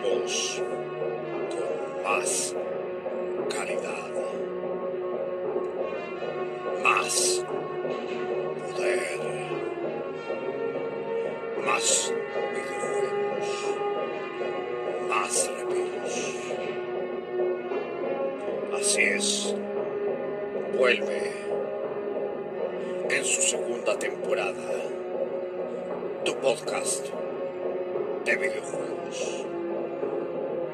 Con más calidad, más poder, más videojuegos, más reviews. Así es, vuelve en su segunda temporada tu podcast de videojuegos.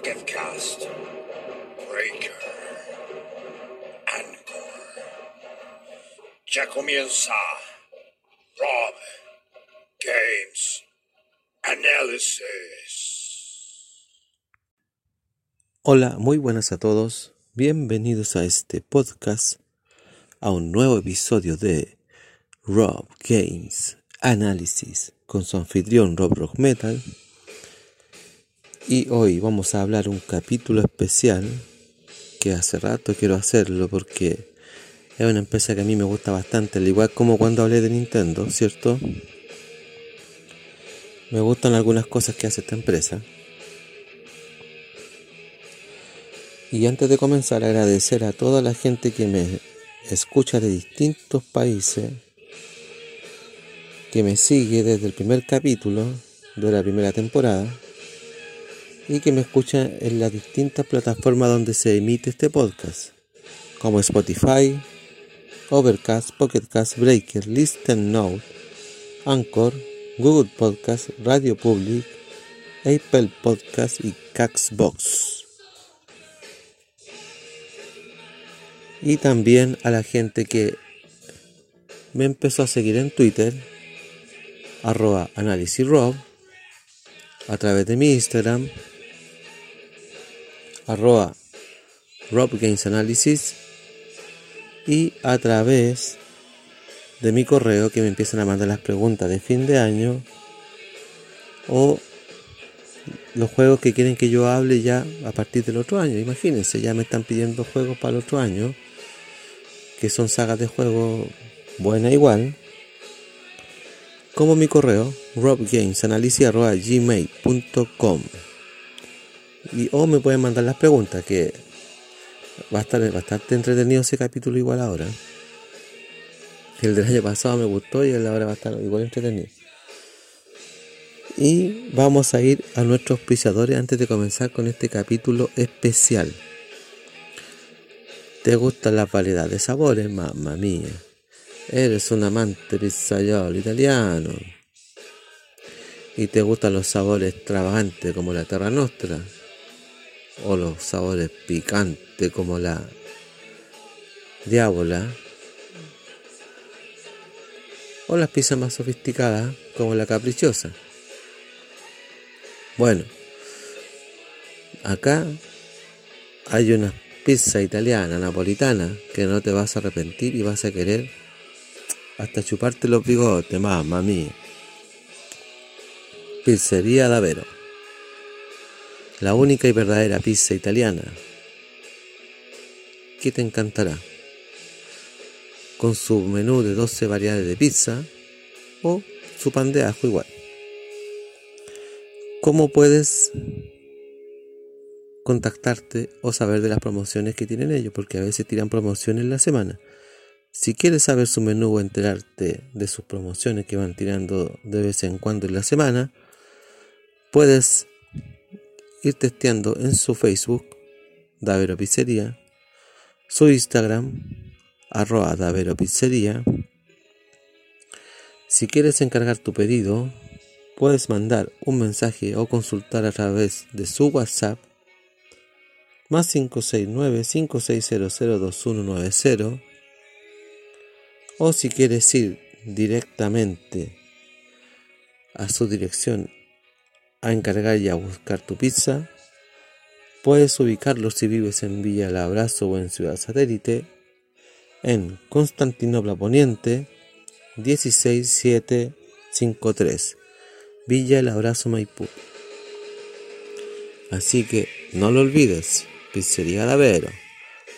Pocketcast, Breaker, Anchor. Ya comienza Rob Games Analysis. Hola, muy buenas a todos. Bienvenidos a este podcast, a un nuevo episodio de Rob Games Analysis con su anfitrión Rob Rock Metal. Y hoy vamos a hablar un capítulo especial que hace rato quiero hacerlo porque es una empresa que a mí me gusta bastante, al igual como cuando hablé de Nintendo, ¿cierto? Me gustan algunas cosas que hace esta empresa. Y antes de comenzar, agradecer a toda la gente que me escucha de distintos países, que me sigue desde el primer capítulo de la primera temporada y que me escucha en las distintas plataformas donde se emite este podcast, como Spotify, Overcast, Pocketcast, Breaker, Listen Note, Anchor, Google Podcast, Radio Public, Apple Podcast y Caxbox. Y también a la gente que me empezó a seguir en Twitter, arroba análisisrob, a través de mi Instagram, arroba Rob Games Analysis, y a través de mi correo que me empiezan a mandar las preguntas de fin de año o los juegos que quieren que yo hable ya a partir del otro año. Imagínense, ya me están pidiendo juegos para el otro año que son sagas de juego buena igual, como mi correo robgamesanalysis.gmail.com y o me pueden mandar las preguntas que va a estar bastante entretenido ese capítulo igual ahora el del año pasado me gustó y el ahora va a estar igual entretenido y vamos a ir a nuestros auspiciadores antes de comenzar con este capítulo especial ¿Te gustan las variedades de sabores? Mamma mía. Eres un amante pizzaiolo italiano. ¿Y te gustan los sabores extravagantes como la Terra Nostra? ¿O los sabores picantes como la Diabola? ¿O las pizzas más sofisticadas como la Caprichosa? Bueno, acá hay unas pizza italiana, napolitana, que no te vas a arrepentir y vas a querer hasta chuparte los bigotes, mamá mía. Pizzería Davero. La única y verdadera pizza italiana que te encantará. Con su menú de 12 variedades de pizza o su pan de igual. ¿Cómo puedes contactarte o saber de las promociones que tienen ellos, porque a veces tiran promociones la semana. Si quieres saber su menú o enterarte de sus promociones que van tirando de vez en cuando en la semana, puedes ir testeando en su Facebook, Davero Pizzería, su Instagram, arroba Davero Pizzería. Si quieres encargar tu pedido, puedes mandar un mensaje o consultar a través de su WhatsApp más 569-5600-2190 o si quieres ir directamente a su dirección a encargar y a buscar tu pizza. Puedes ubicarlo si vives en Villa El Abrazo o en Ciudad Satélite, en Constantinopla Poniente 16753, Villa El Abrazo Maipú. Así que no lo olvides, Pizzería Lavero,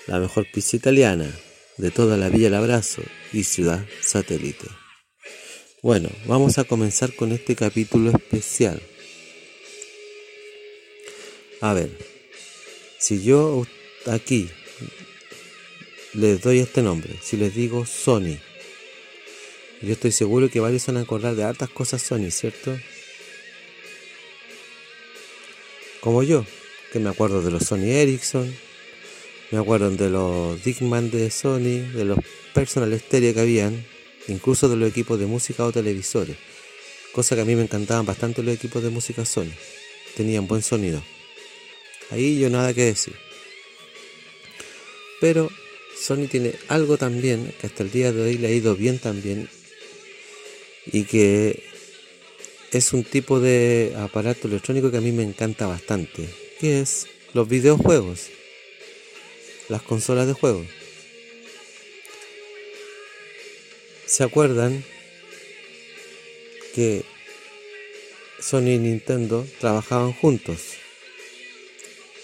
la mejor pizza italiana de toda la Villa El Abrazo y Ciudad Satélite. Bueno, vamos a comenzar con este capítulo especial. A ver, si yo aquí les doy este nombre, si les digo Sony, yo estoy seguro que varios van a acordar de hartas cosas Sony, ¿cierto? Como yo, que me acuerdo de los Sony Ericsson, me acuerdo de los Dickman de Sony, de los personal stereo que habían, incluso de los equipos de música o televisores, cosa que a mí me encantaban bastante los equipos de música Sony, tenían buen sonido. Ahí yo nada que decir. Pero Sony tiene algo también que hasta el día de hoy le ha ido bien también y que es un tipo de aparato electrónico que a mí me encanta bastante, que es los videojuegos, las consolas de juego. ¿Se acuerdan que Sony y Nintendo trabajaban juntos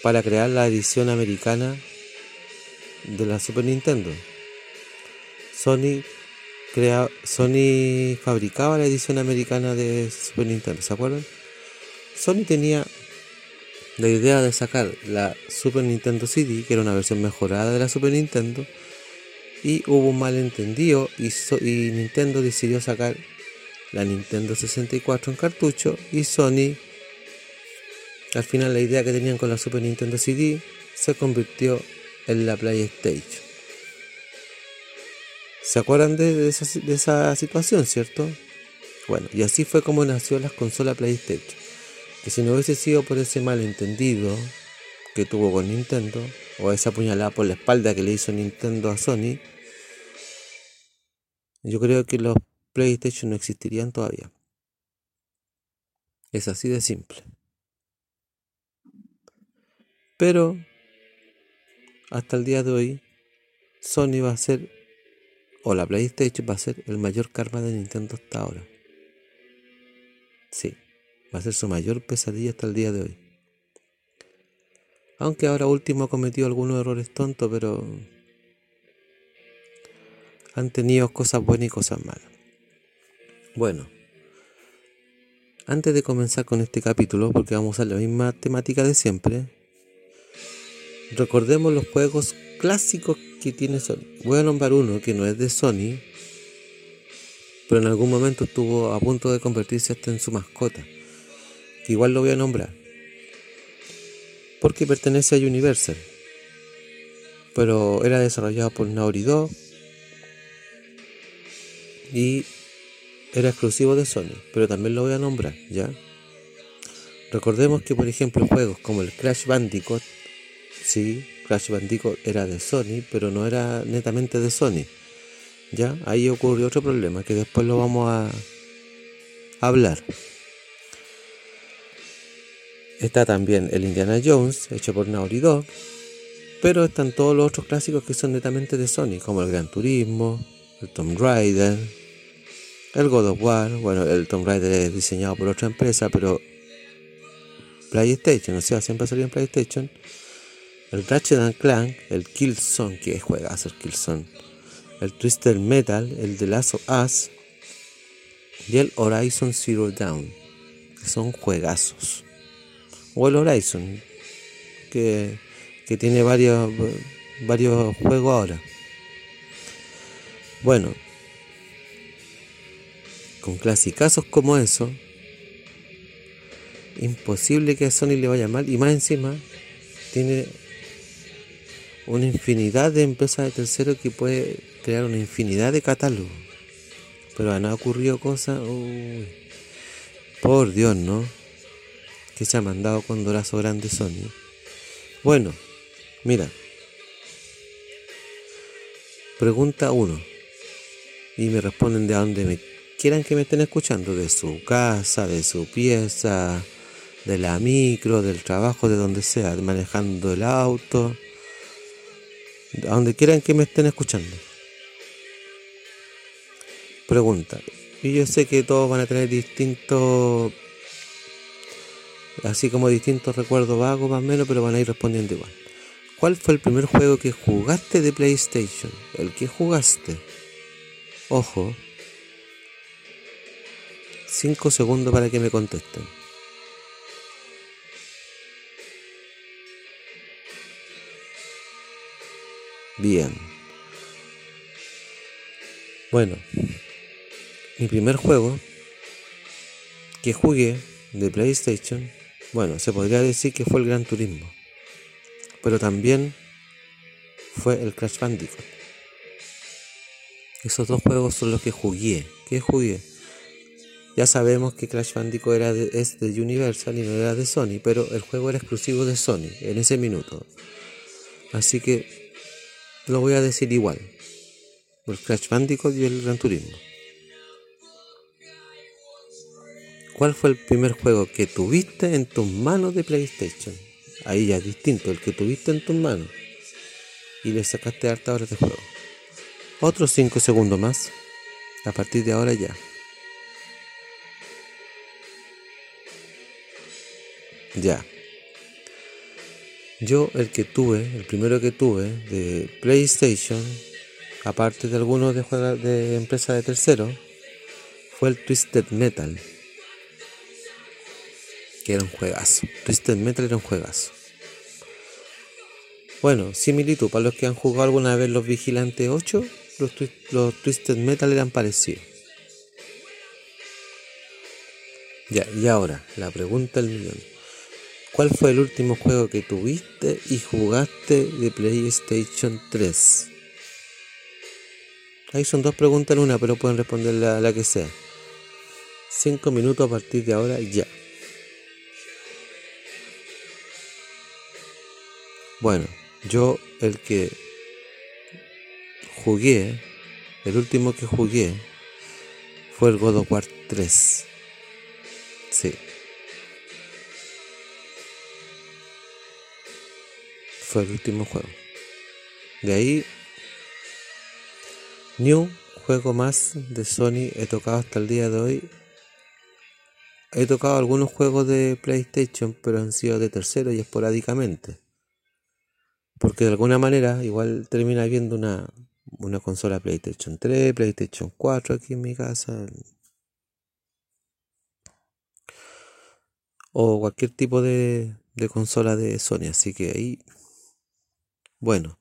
para crear la edición americana de la Super Nintendo? Sony Sony fabricaba la edición americana de Super Nintendo, ¿se acuerdan? Sony tenía la idea de sacar la Super Nintendo CD, que era una versión mejorada de la Super Nintendo, y hubo un malentendido y, y Nintendo decidió sacar la Nintendo 64 en cartucho y Sony, al final la idea que tenían con la Super Nintendo CD se convirtió en la PlayStation. ¿Se acuerdan de, esa, situación, cierto? Bueno, y así fue como nació la consola PlayStation. Que si no hubiese sido por ese malentendido que tuvo con Nintendo, o esa puñalada por la espalda que le hizo Nintendo a Sony, yo creo que los PlayStation no existirían todavía. Es así de simple. Pero hasta el día de hoy, Sony va a ser o la PlayStation va a ser el mayor karma de Nintendo hasta ahora. Sí, va a ser su mayor pesadilla hasta el día de hoy. Aunque ahora último ha cometido algunos errores tontos, pero han tenido cosas buenas y cosas malas. Bueno, antes de comenzar con este capítulo, porque vamos a la misma temática de siempre, recordemos los juegos clásicos que tiene Sony. Voy a nombrar uno que no es de Sony, pero en algún momento estuvo a punto de convertirse hasta en su mascota. Que igual lo voy a nombrar. Porque pertenece a Universal. Pero era desarrollado por Dog. Y era exclusivo de Sony. Pero también lo voy a nombrar, ¿ya? Recordemos que, por ejemplo, juegos como el Crash Bandicoot, sí, Crash Bandicoot era de Sony, pero no era netamente de Sony. ¿Ya? Ahí ocurrió otro problema que después lo vamos a hablar. Está también el Indiana Jones, hecho por Naughty Dog, pero están todos los otros clásicos que son netamente de Sony, como el Gran Turismo, el Tomb Raider, el God of War. Bueno, el Tomb Raider es diseñado por otra empresa, pero PlayStation, o sea, siempre salió en PlayStation el Ratchet Clank, el Killzone, que juega a ser Killzone, el Twister Metal, el The Last of Us y el Horizon Zero Dawn, que son juegazos. O el Horizon, que, que tiene varios, varios juegos ahora. Bueno, con clasicazos como eso, imposible que a Sony le vaya mal y más encima tiene una infinidad de empresas de terceros que puede crear una infinidad de catálogos. Pero han ocurrido cosas, por Dios, ¿no? Que se ha mandado con Dorazo Grande Sony. Bueno, mira. Pregunta uno. Y me responden de donde me quieran que me estén escuchando. De su casa, de su pieza, de la micro, del trabajo, de donde sea, manejando el auto, a donde quieran que me estén escuchando. Pregunta. Y yo sé que todos van a tener distintos, así como distintos recuerdos vagos más o menos, pero van a ir respondiendo igual. ¿Cuál fue el primer juego que jugaste de PlayStation? El que jugaste. Ojo. 5 segundos para que me contesten. Bien. Bueno, mi primer juego que jugué de PlayStation, bueno, se podría decir que fue el Gran Turismo, pero también fue el Crash Bandicoot. Esos dos juegos son los que jugué. ¿Qué jugué? Ya sabemos que Crash Bandicoot era es de Universal y no era de Sony, pero el juego era exclusivo de Sony en ese minuto. Así que lo voy a decir igual. El Crash Bandicoot y el Gran Turismo. ¿Cuál fue el primer juego que tuviste en tus manos de PlayStation? Ahí ya es distinto, el que tuviste en tus manos. Y le sacaste harta horas de juego. Otros 5 segundos más. A partir de ahora ya. Ya. Yo el que tuve, el primero que tuve de PlayStation, aparte de algunos de, de empresas de tercero, fue el Twisted Metal que era un juegazo. Twisted Metal era un juegazo. Bueno, similitud, para los que han jugado alguna vez los Vigilantes 8, los, los Twisted Metal eran parecidos. Ya, y ahora, la pregunta del millón. ¿Cuál fue el último juego que tuviste y jugaste de PlayStation 3? Ahí son dos preguntas en una, pero pueden responder la, la que sea. Cinco minutos a partir de ahora, ya. Bueno, yo el que jugué, el último que jugué, fue el God of War 3. Sí. El último juego. De ahí, New juego más de Sony he tocado hasta el día de hoy. He tocado algunos juegos de PlayStation, pero han sido de tercero y esporádicamente. Porque de alguna manera igual termina viendo una, una consola PlayStation 3, PlayStation 4 aquí en mi casa. O cualquier tipo de consola de Sony. Así que ahí, bueno,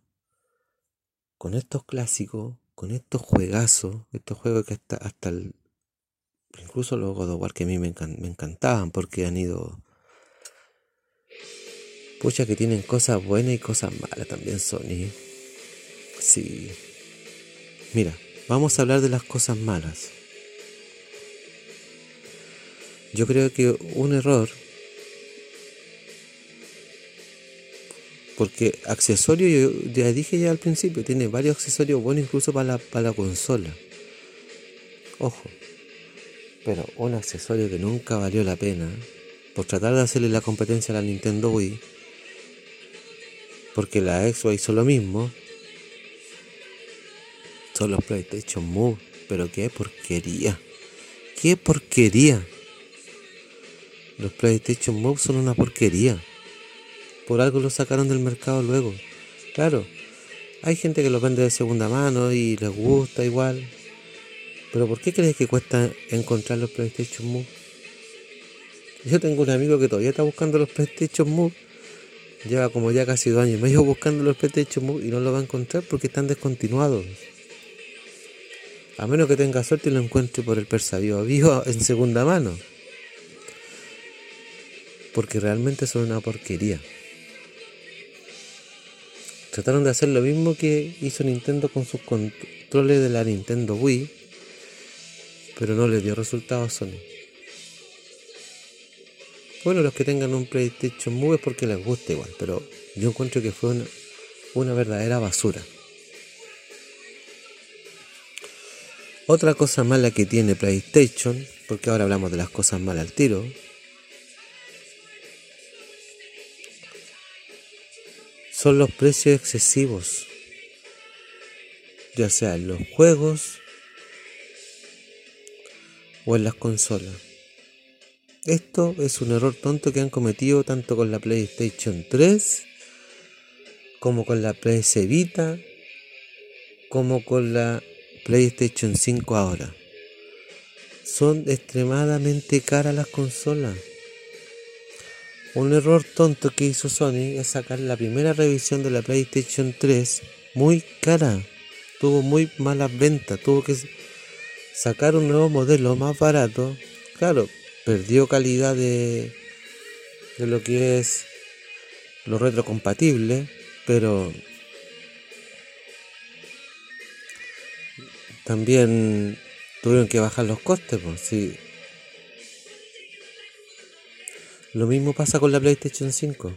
con estos clásicos, con estos juegazos, estos juegos que hasta, hasta el, incluso los God of War que a mí me, me encantaban porque han ido Pucha que tienen cosas buenas y cosas malas también Sony. Sí. Mira, vamos a hablar de las cosas malas. Yo creo que un error porque accesorio, yo ya dije ya al principio, tiene varios accesorios buenos incluso para la, para la consola. Ojo, pero un accesorio que nunca valió la pena por tratar de hacerle la competencia a la Nintendo Wii porque la Xbox hizo lo mismo. Son los PlayStation Move. Pero qué porquería. Qué porquería. Los PlayStation Move son una porquería. Por algo los sacaron del mercado luego. Claro, hay gente que los vende de segunda mano y les gusta igual. Pero ¿por qué crees que cuesta encontrar los PlayStation Move? Yo tengo un amigo que todavía está buscando los PlayStation Move Lleva como ya casi dos años medio buscando los PlayStation Move y no lo va a encontrar porque están descontinuados. A menos que tenga suerte y lo encuentre por el Persa Vivo en segunda mano. Porque realmente son una porquería. Trataron de hacer lo mismo que hizo Nintendo con sus controles de la Nintendo Wii. Pero no le dio resultado a Sony. Bueno, los que tengan un PlayStation Move es porque les gusta igual, pero yo encuentro que fue una, verdadera basura. Otra cosa mala que tiene PlayStation, porque ahora hablamos de las cosas malas al tiro, son los precios excesivos, ya sea en los juegos o en las consolas. Esto es un error tonto que han cometido tanto con la PlayStation 3 como con la PS Vita como con la PlayStation 5 ahora. Son extremadamente caras las consolas. Un error tonto que hizo Sony es sacar la primera revisión de la PlayStation 3 muy cara. Tuvo muy malas ventas. Tuvo que sacar un nuevo modelo más barato. Claro, perdió calidad de, lo que es lo retrocompatible. Pero también tuvieron que bajar los costes. Pues, sí. Lo mismo pasa con la PlayStation 5.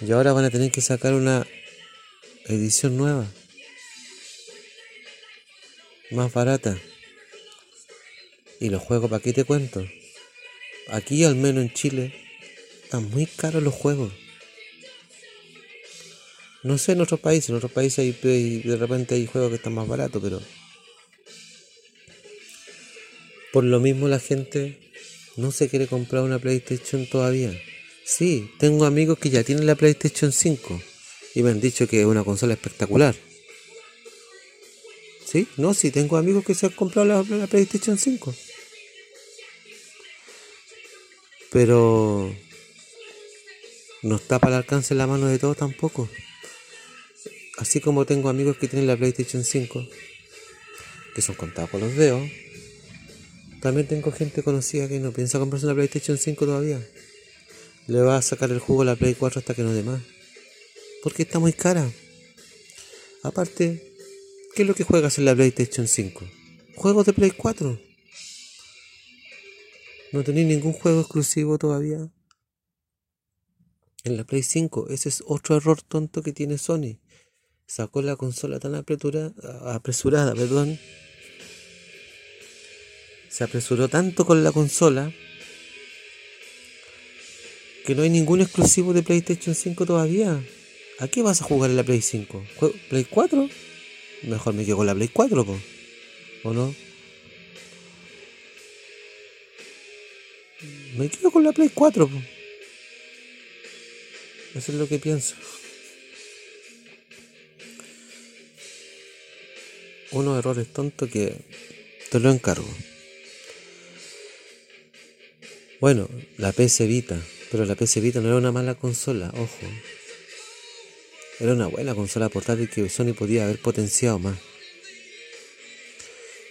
Y ahora van a tener que sacar una edición nueva. Más barata. Y los juegos, ¿para qué te cuento? Aquí, al menos en Chile, están muy caros los juegos. No sé en otros países, en otros países hay, de repente hay juegos que están más baratos, pero por lo mismo la gente no se quiere comprar una PlayStation todavía. Sí, tengo amigos que ya tienen la PlayStation 5 y me han dicho que es una consola espectacular. ¿Sí? No, sí, tengo amigos que se han comprado la, PlayStation 5. Pero no está para el alcance en la mano de todos tampoco. Así como tengo amigos que tienen la PlayStation 5, que son contados por los dedos, también tengo gente conocida que no piensa comprarse una PlayStation 5 todavía. Le va a sacar el jugo a la Play 4 hasta que no dé más. Porque está muy cara. Aparte, ¿qué es lo que juegas en la PlayStation 5? Juegos de Play 4. No tenéis ningún juego exclusivo todavía. En la Play 5, ese es otro error tonto que tiene Sony. Sacó la consola tan apresurada, perdón, se apresuró tanto con la consola que no hay ningún exclusivo de PlayStation 5 todavía. ¿A qué vas a jugar en la Play 5? ¿Play 4? Mejor me quedo con la Play 4, ¿o no? Me quedo con la Play 4, Eso es lo que pienso. Unos errores tontos que te lo encargo. Bueno, la PS Vita, pero la PS Vita no era una mala consola, ojo. Era una buena consola portátil que Sony podía haber potenciado más.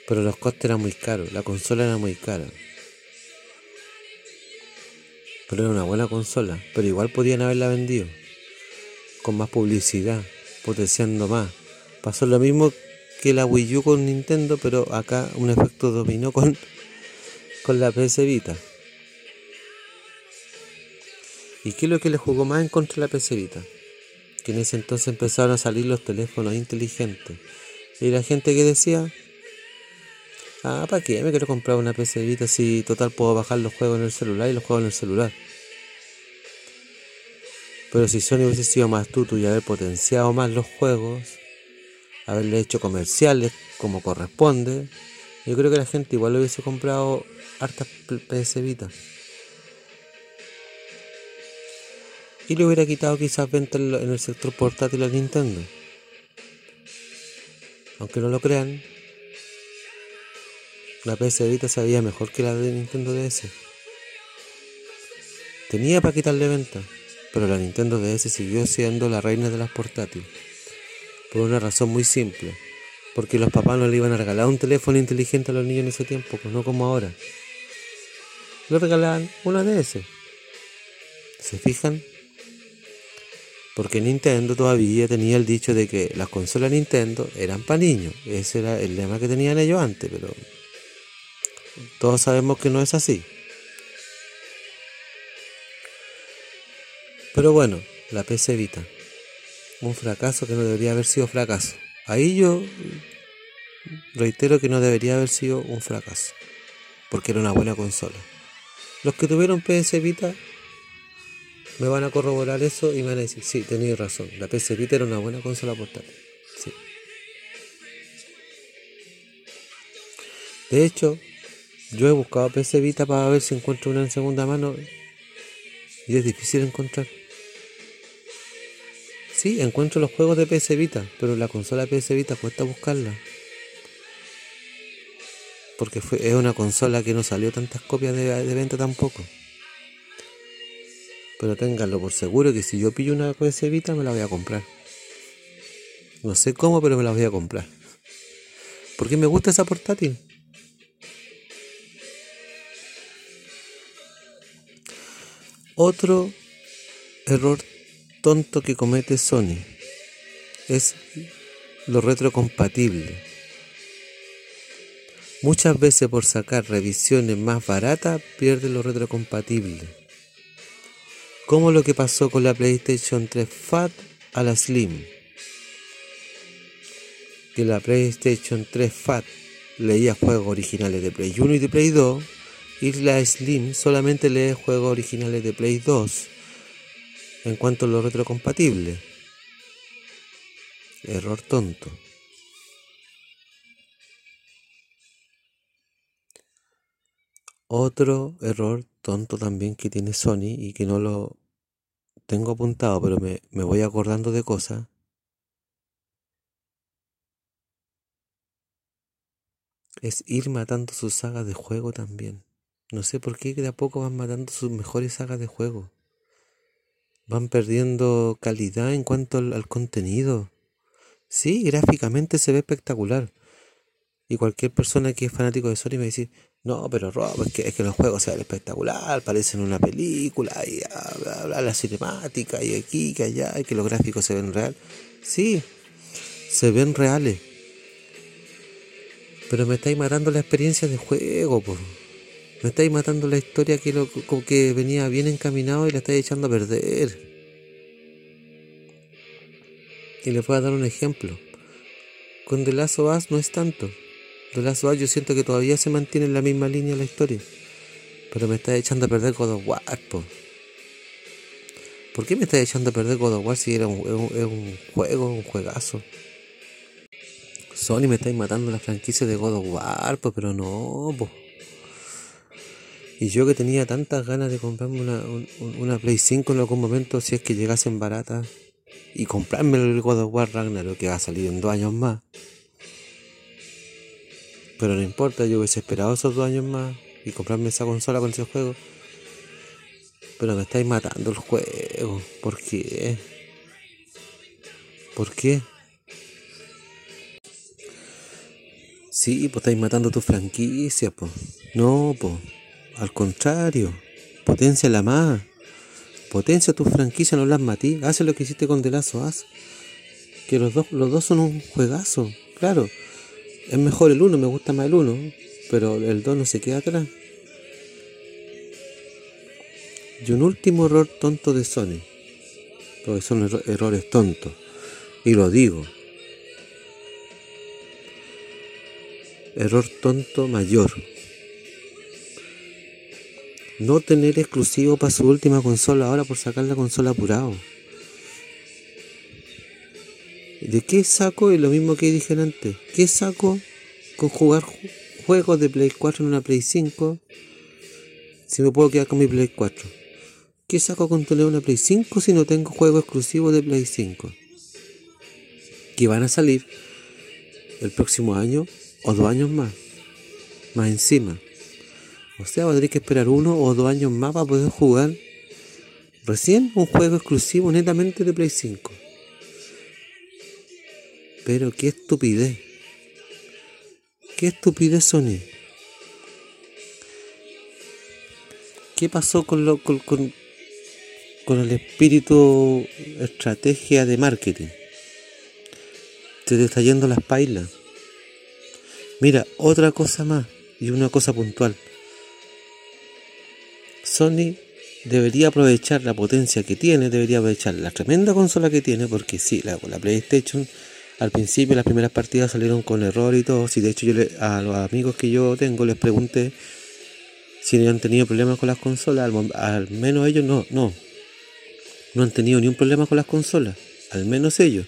Pero los costes eran muy caros, la consola era muy cara. Pero era una buena consola, pero igual podían haberla vendido. Con más publicidad, potenciando más. Pasó lo mismo que la Wii U con Nintendo, pero acá un efecto dominó con, con la PS Vita. ¿Y qué es lo que le jugó más en contra de la PC Vita? Que en ese entonces empezaron a salir los teléfonos inteligentes. Y la gente que decía, ah, ¿para qué me quiero comprar una PC Vita si total puedo bajar los juegos en el celular y los juegos en el celular? Pero si Sony hubiese sido más astuto y haber potenciado más los juegos, haberle hecho comerciales como corresponde, yo creo que la gente igual hubiese comprado hartas PC Vita. Y le hubiera quitado quizás ventas en el sector portátil a Nintendo. Aunque no lo crean, la PS Vita se veía mejor que la de Nintendo DS. Tenía para quitarle venta, pero la Nintendo DS siguió siendo la reina de las portátiles. Por una razón muy simple. Porque los papás no le iban a regalar un teléfono inteligente a los niños en ese tiempo, pues no como ahora. Le regalaban una DS. ¿Se fijan? Porque Nintendo todavía tenía el dicho de que las consolas Nintendo eran para niños. Ese era el lema que tenían ellos antes, pero todos sabemos que no es así. Pero bueno, la PC Vita. Un fracaso que no debería haber sido fracaso. Ahí yo reitero que no debería haber sido un fracaso. Porque era una buena consola. Los que tuvieron PS Vita me van a corroborar eso y me van a decir, sí, tenéis razón, la PC Vita era una buena consola portátil. De hecho, yo he buscado PC Vita para ver si encuentro una en segunda mano y es difícil encontrar. Sí, encuentro los juegos de PS Vita, pero la consola PS Vita cuesta buscarla. Porque fue, es una consola que no salió tantas copias de, de venta tampoco. Pero ténganlo por seguro que si yo pillo una PS Vita me la voy a comprar. No sé cómo, pero me la voy a comprar. Porque me gusta esa portátil. Otro error tonto que comete Sony es lo retrocompatible. Muchas veces por sacar revisiones más baratas pierde lo retrocompatible. Como lo que pasó con la PlayStation 3 Fat a la Slim. Que la PlayStation 3 Fat leía juegos originales de Play 1 y de Play 2 y la Slim solamente lee juegos originales de Play 2 en cuanto a lo retrocompatible. Error tonto. Otro error tonto también que tiene Sony y que no lo tengo apuntado, pero me, me voy acordando de cosas. Es ir matando sus sagas de juego también. No sé por qué de a poco van matando sus mejores sagas de juego. Van perdiendo calidad en cuanto al, contenido. Sí, gráficamente se ve espectacular. Y cualquier persona que es fanático de Sony me dice, no, pero Rob, es que, es que los juegos se ven espectacular, parecen una película, y bla, la cinemática, y aquí, que allá, y que los gráficos se ven real. Sí, se ven reales. Pero me estáis matando la experiencia de juego, me estáis matando la historia que, lo, que venía bien encaminado y la estáis echando a perder. Y les voy a dar un ejemplo. Con The Last of no es tanto. The Last of yo siento que todavía se mantiene en la misma línea la historia. Pero me estáis echando a perder God of War, ¿Por qué me estáis echando a perder God of War si era un, un, juego, un juegazo? Sony me estáis matando la franquicia de God of War, pero no, pues. Y yo que tenía tantas ganas de comprarme una, Play 5 en algún momento, si es que llegasen baratas, y comprarme el God of War Ragnarok que va a salir en dos años más. Pero no importa, yo hubiese esperado esos dos años más y comprarme esa consola con ese juego. Pero me estáis matando el juego. ¿Por qué? ¿Por qué? Sí, pues estáis matando tu franquicia, pues. No, pues. Al contrario, potencia la más. Potencia tu franquicia, no las matí. Haz lo que hiciste con Last Haz. Que los dos, los dos son un juegazo. Claro, es mejor el uno, me gusta más el uno. Pero el dos no se queda atrás. Y un último error tonto de Sony. Porque son errores tontos. Y lo digo. Error tonto mayor no tener exclusivo para su última consola ahora por sacar la consola apurado. ¿De qué saco? Es lo mismo que dije antes. ¿Qué saco con jugar juegos de Play 4 en una Play 5 si me puedo quedar con mi Play 4? ¿Qué saco con tener una Play 5 si no tengo juegos exclusivos de Play 5? Que van a salir el próximo año o dos años más. Más encima. O sea, va a tener que esperar uno o dos años más para poder jugar recién un juego exclusivo netamente de Play 5. Pero qué estupidez. Qué estupidez Sony. ¿Qué pasó con, lo, con, con, el espíritu estrategia de marketing? Te está yendo las pailas. Mira, otra cosa más y una cosa puntual. Sony debería aprovechar la potencia que tiene, debería aprovechar la tremenda consola que tiene, porque sí, la, la PlayStation al principio las primeras partidas salieron con error y todo, si de hecho yo a los amigos que yo tengo les pregunté si han tenido problemas con las consolas, al, menos ellos no, no, no han tenido ni un problema con las consolas, al menos ellos.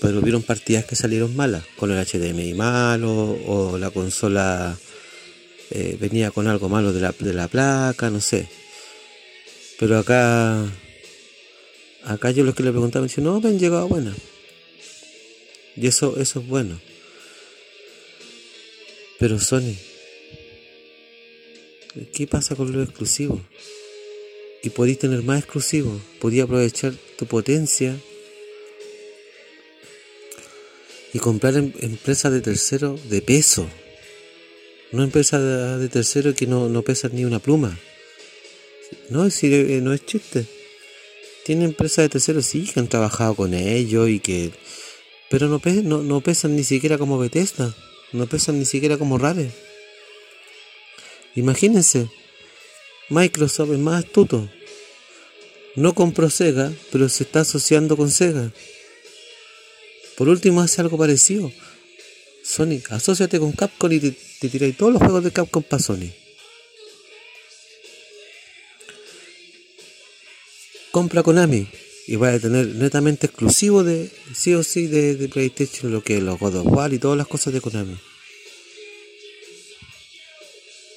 Pero hubieron partidas que salieron malas, con el HDMI malo o la consola eh, venía con algo malo de la, de la placa, no sé. Pero acá, acá yo los que le preguntaba me decían, no, me han llegado buenas. Y eso, eso es bueno. Pero Sony, ¿qué pasa con lo exclusivo? Y podéis tener más exclusivo, podías aprovechar tu potencia y comprar em, empresas de tercero de peso. No empresa de, tercero que no, no pesa ni una pluma. No, eh, no es chiste. Tiene empresas de tercero, sí, que han trabajado con ellos y que... Pero no, no, no pesan ni siquiera como Bethesda. No pesan ni siquiera como Rare. Imagínense. Microsoft es más astuto. No compró Sega, pero se está asociando con Sega. Por último hace algo parecido. Sony, asóciate con Capcom y te, tiráis todos los juegos de Capcom para Sony. Compra Konami y vas a tener netamente exclusivo de sí o sí de, PlayStation lo que es los God of War y todas las cosas de Konami.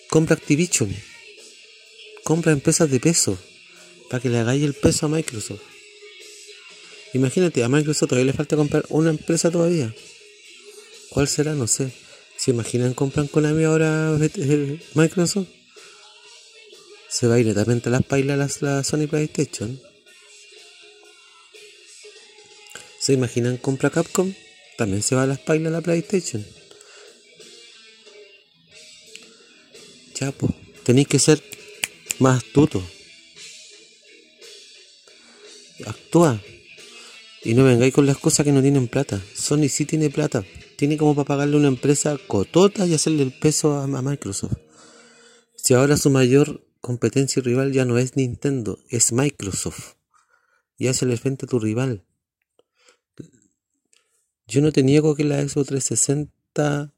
Compra Activision. Compra empresas de peso para que le hagáis el peso a Microsoft. Imagínate, a Microsoft todavía le falta comprar una empresa todavía. ¿Cuál será? No sé. ¿Se imaginan compran Konami ahora eh, Microsoft? Se va a ir netamente a las pailas la, Sony PlayStation. ¿Se imaginan compra Capcom? También se va a las pailas la PlayStation. Chapo, tenéis que ser más astuto. Actúa. Y no vengáis con las cosas que no tienen plata. Sony sí tiene plata tiene como para pagarle a una empresa cotota y hacerle el peso a, Microsoft. Si ahora su mayor competencia y rival ya no es Nintendo, es Microsoft. Y el frente a tu rival. Yo no te niego que la Xbox 360,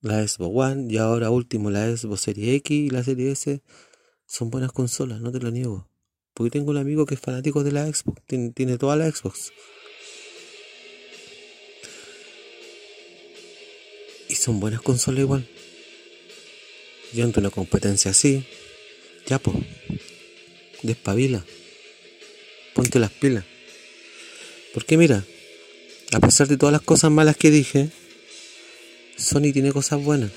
la Xbox One y ahora último la Xbox Series X y la Series S son buenas consolas, no te lo niego. Porque tengo un amigo que es fanático de la Xbox, tiene, tiene toda la Xbox. Y son buenas consolas igual. Yo ante una competencia así, ya pues, despabila. Ponte las pilas. Porque mira, a pesar de todas las cosas malas que dije, Sony tiene cosas buenas.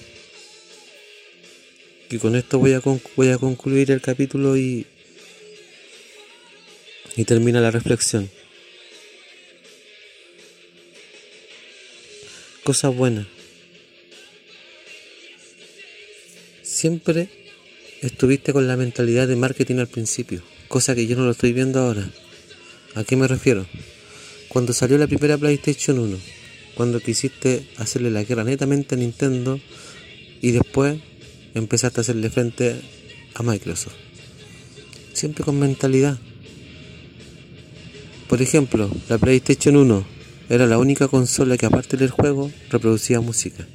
Y con esto voy a, concluir el capítulo y, y termina la reflexión. Cosas buenas. siempre estuviste con la mentalidad de marketing al principio, cosa que yo no lo estoy viendo ahora. ¿A qué me refiero? Cuando salió la primera PlayStation 1, cuando quisiste hacerle la guerra netamente a Nintendo y después empezaste a hacerle frente a Microsoft. Siempre con mentalidad. Por ejemplo, la PlayStation 1 era la única consola que aparte del juego reproducía música.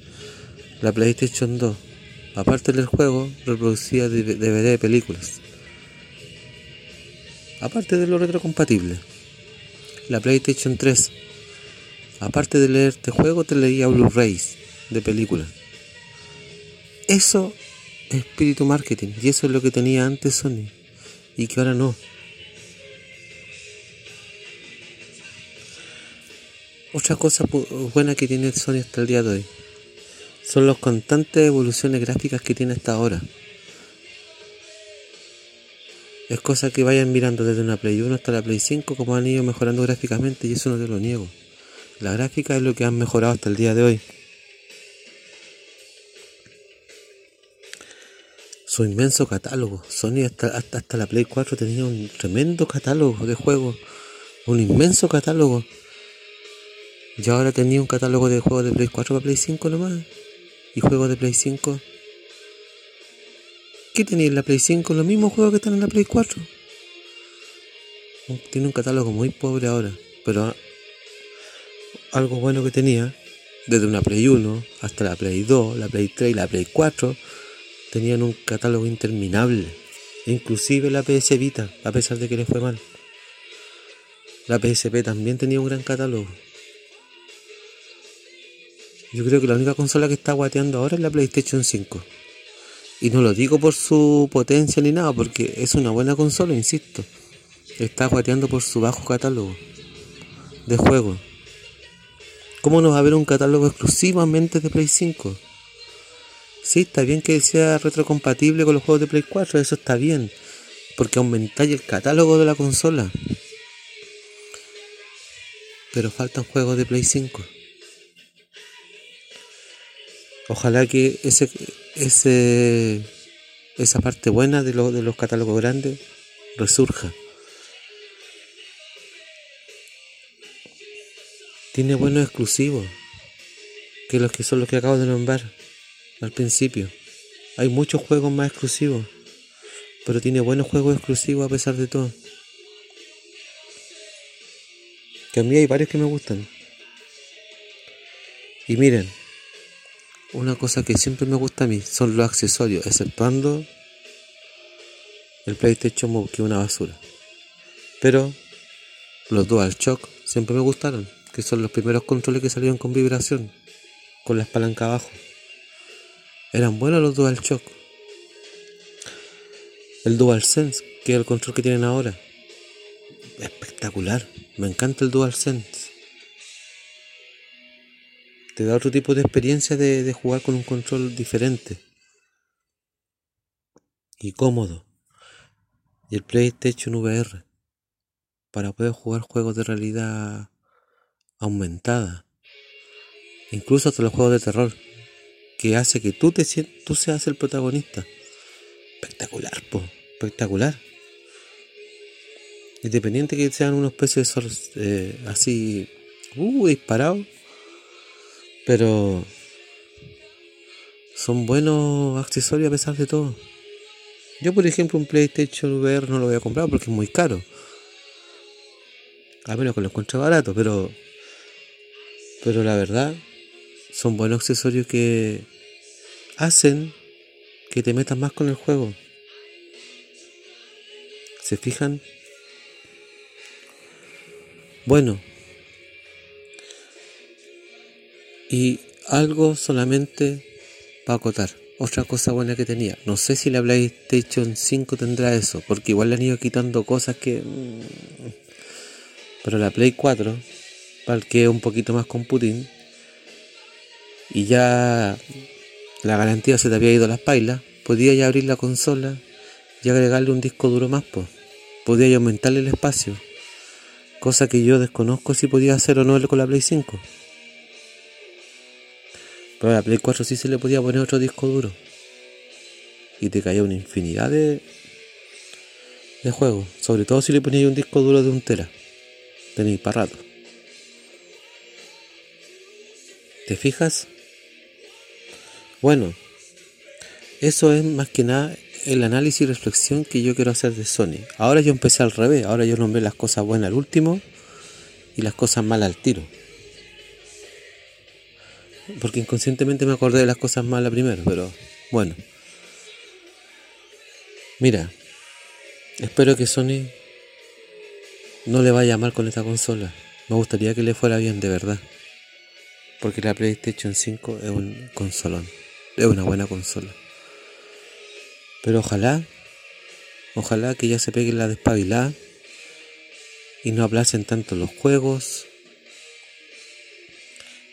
La PlayStation 2 Aparte del juego, reproducía DVD de películas. Aparte de lo retrocompatible. La PlayStation 3. Aparte de leer este juego, te leía Blu-rays de películas. Eso es espíritu marketing. Y eso es lo que tenía antes Sony. Y que ahora no. Otra cosa buena que tiene Sony hasta el día de hoy son las constantes evoluciones gráficas que tiene hasta ahora. Es cosa que vayan mirando desde una Play 1 hasta la Play 5 como han ido mejorando gráficamente y eso no te lo niego. La gráfica es lo que han mejorado hasta el día de hoy. Su inmenso catálogo. Sony hasta, hasta, hasta la Play 4 tenía un tremendo catálogo de juegos. Un inmenso catálogo. Y ahora tenía un catálogo de juegos de Play 4 para Play 5 nomás y juegos de Play 5. ¿Qué tenía en la Play 5? Los mismos juegos que están en la Play 4. Tiene un catálogo muy pobre ahora, pero algo bueno que tenía, desde una Play 1 hasta la Play 2, la Play 3 y la Play 4, tenían un catálogo interminable. Inclusive la PS Vita, a pesar de que le fue mal. La PSP también tenía un gran catálogo. Yo creo que la única consola que está guateando ahora es la PlayStation 5. Y no lo digo por su potencia ni nada, porque es una buena consola, insisto. Está guateando por su bajo catálogo de juegos. ¿Cómo no va a haber un catálogo exclusivamente de Play 5? Sí, está bien que sea retrocompatible con los juegos de Play 4, eso está bien, porque aumentáis el catálogo de la consola. Pero faltan juegos de Play 5. Ojalá que ese, ese, esa parte buena de, de los catálogos grandes resurja. Tiene buenos exclusivos, que los que son los que acabo de nombrar al principio. Hay muchos juegos más exclusivos, pero tiene buenos juegos exclusivos a pesar de todo. Que a mí hay varios que me gustan. Y miren, una cosa que siempre me gusta a mí son los accesorios, exceptuando el PlayStation Move, que es una basura. Pero los DualShock siempre me gustaron, que son los primeros controles que salieron con vibración, con las palancas abajo. Eran buenos los DualShock. El DualSense, que es el control que tienen ahora. Espectacular. Me encanta el DualSense te da otro tipo de experiencia de, jugar con un control diferente y cómodo. Y el PlayStation VR para poder jugar juegos de realidad aumentada, incluso hasta los juegos de terror, que hace que tú, te, tú seas el protagonista. Espectacular, po, espectacular. Independiente que sean unos peces eh, así uh, disparados, pero son buenos accesorios a pesar de todo. Yo, por ejemplo, un PlayStation VR no lo voy a comprar porque es muy caro. A menos que lo encuentre barato, pero. Pero la verdad, son buenos accesorios que hacen que te metas más con el juego. ¿Se fijan? Bueno, Y algo solamente para acotar. Otra cosa buena que tenía. No sé si la PlayStation 5 tendrá eso, porque igual le han ido quitando cosas que... Mm, pero la Play 4, para que un poquito más con Putin, y ya la garantía se te había ido a las pailas, podía ya abrir la consola y agregarle un disco duro más. Podía ya aumentarle el espacio. Cosa que yo desconozco si podía hacer o no con la Play 5. Pero a la Play 4 sí se le podía poner otro disco duro. Y te caía una infinidad de, de juegos. Sobre todo si le ponías un disco duro de un tera. Tenéis para rato. ¿Te fijas? Bueno, eso es más que nada el análisis y reflexión que yo quiero hacer de Sony. Ahora yo empecé al revés. Ahora yo nombré las cosas buenas al último y las cosas malas al tiro porque inconscientemente me acordé de las cosas malas primero, pero bueno. Mira, espero que Sony no le vaya mal con esta consola. Me gustaría que le fuera bien de verdad. Porque la PlayStation 5 es un consolón. Es una buena consola. Pero ojalá, ojalá que ya se pegue la despabilada y no aplacen tanto los juegos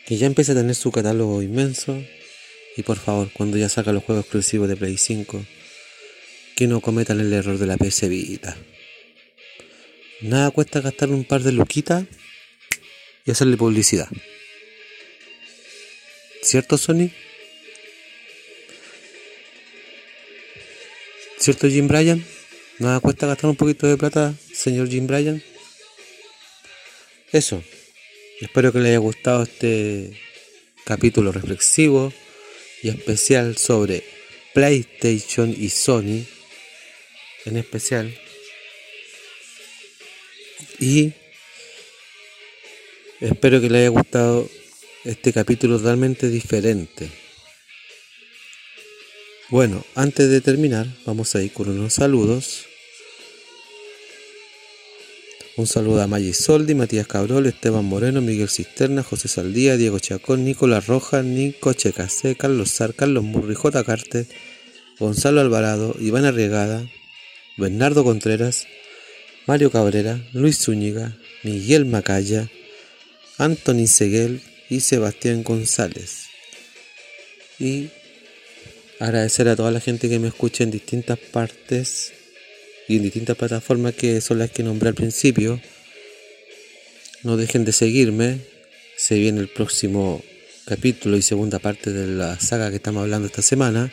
que ya empiece a tener su catálogo inmenso y por favor, cuando ya saca los juegos exclusivos de Play 5, que no cometan el error de la PC Vita. Nada cuesta gastar un par de luquitas y hacerle publicidad. ¿Cierto, Sony? ¿Cierto, Jim Bryan? Nada cuesta gastar un poquito de plata, señor Jim Bryan. Eso. Espero que les haya gustado este capítulo reflexivo y especial sobre PlayStation y Sony en especial. Y espero que les haya gustado este capítulo totalmente diferente. Bueno, antes de terminar, vamos a ir con unos saludos. Un saludo a Maggi Soldi, Matías Cabrol, Esteban Moreno, Miguel Cisterna, José Saldía, Diego Chacón, Nicolás Rojas, Nico Checasé, Carlos Sar, Carlos Murri, J. Carte, Gonzalo Alvarado, Iván Arriegada, Bernardo Contreras, Mario Cabrera, Luis Zúñiga, Miguel Macaya, Anthony Seguel y Sebastián González. Y agradecer a toda la gente que me escucha en distintas partes y en distintas plataformas que son las que nombré al principio. No dejen de seguirme. Se viene el próximo capítulo y segunda parte de la saga que estamos hablando esta semana.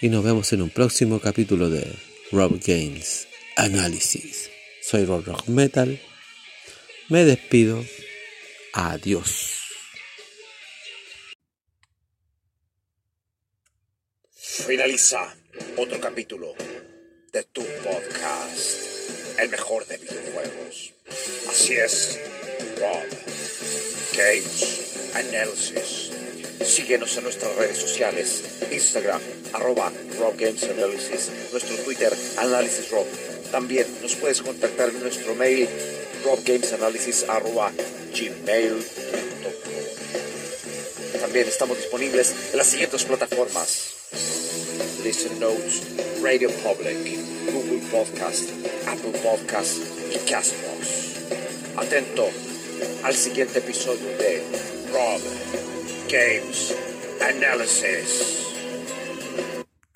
Y nos vemos en un próximo capítulo de Rob Games Análisis. Soy Rob Rock Metal. Me despido. Adiós. Finaliza otro capítulo de tu podcast, el mejor de videojuegos. Así es, Rob Games Analysis. Síguenos en nuestras redes sociales, Instagram, arroba Rob Games Analysis, nuestro Twitter, Análisis Rob. También nos puedes contactar en nuestro mail, robgamesanalysis arroba gmail.com. También estamos disponibles en las siguientes plataformas. Listen Notes, Radio Public, Google Podcast, Apple Podcast y Castbox. Atento al siguiente episodio de Rob Games Analysis.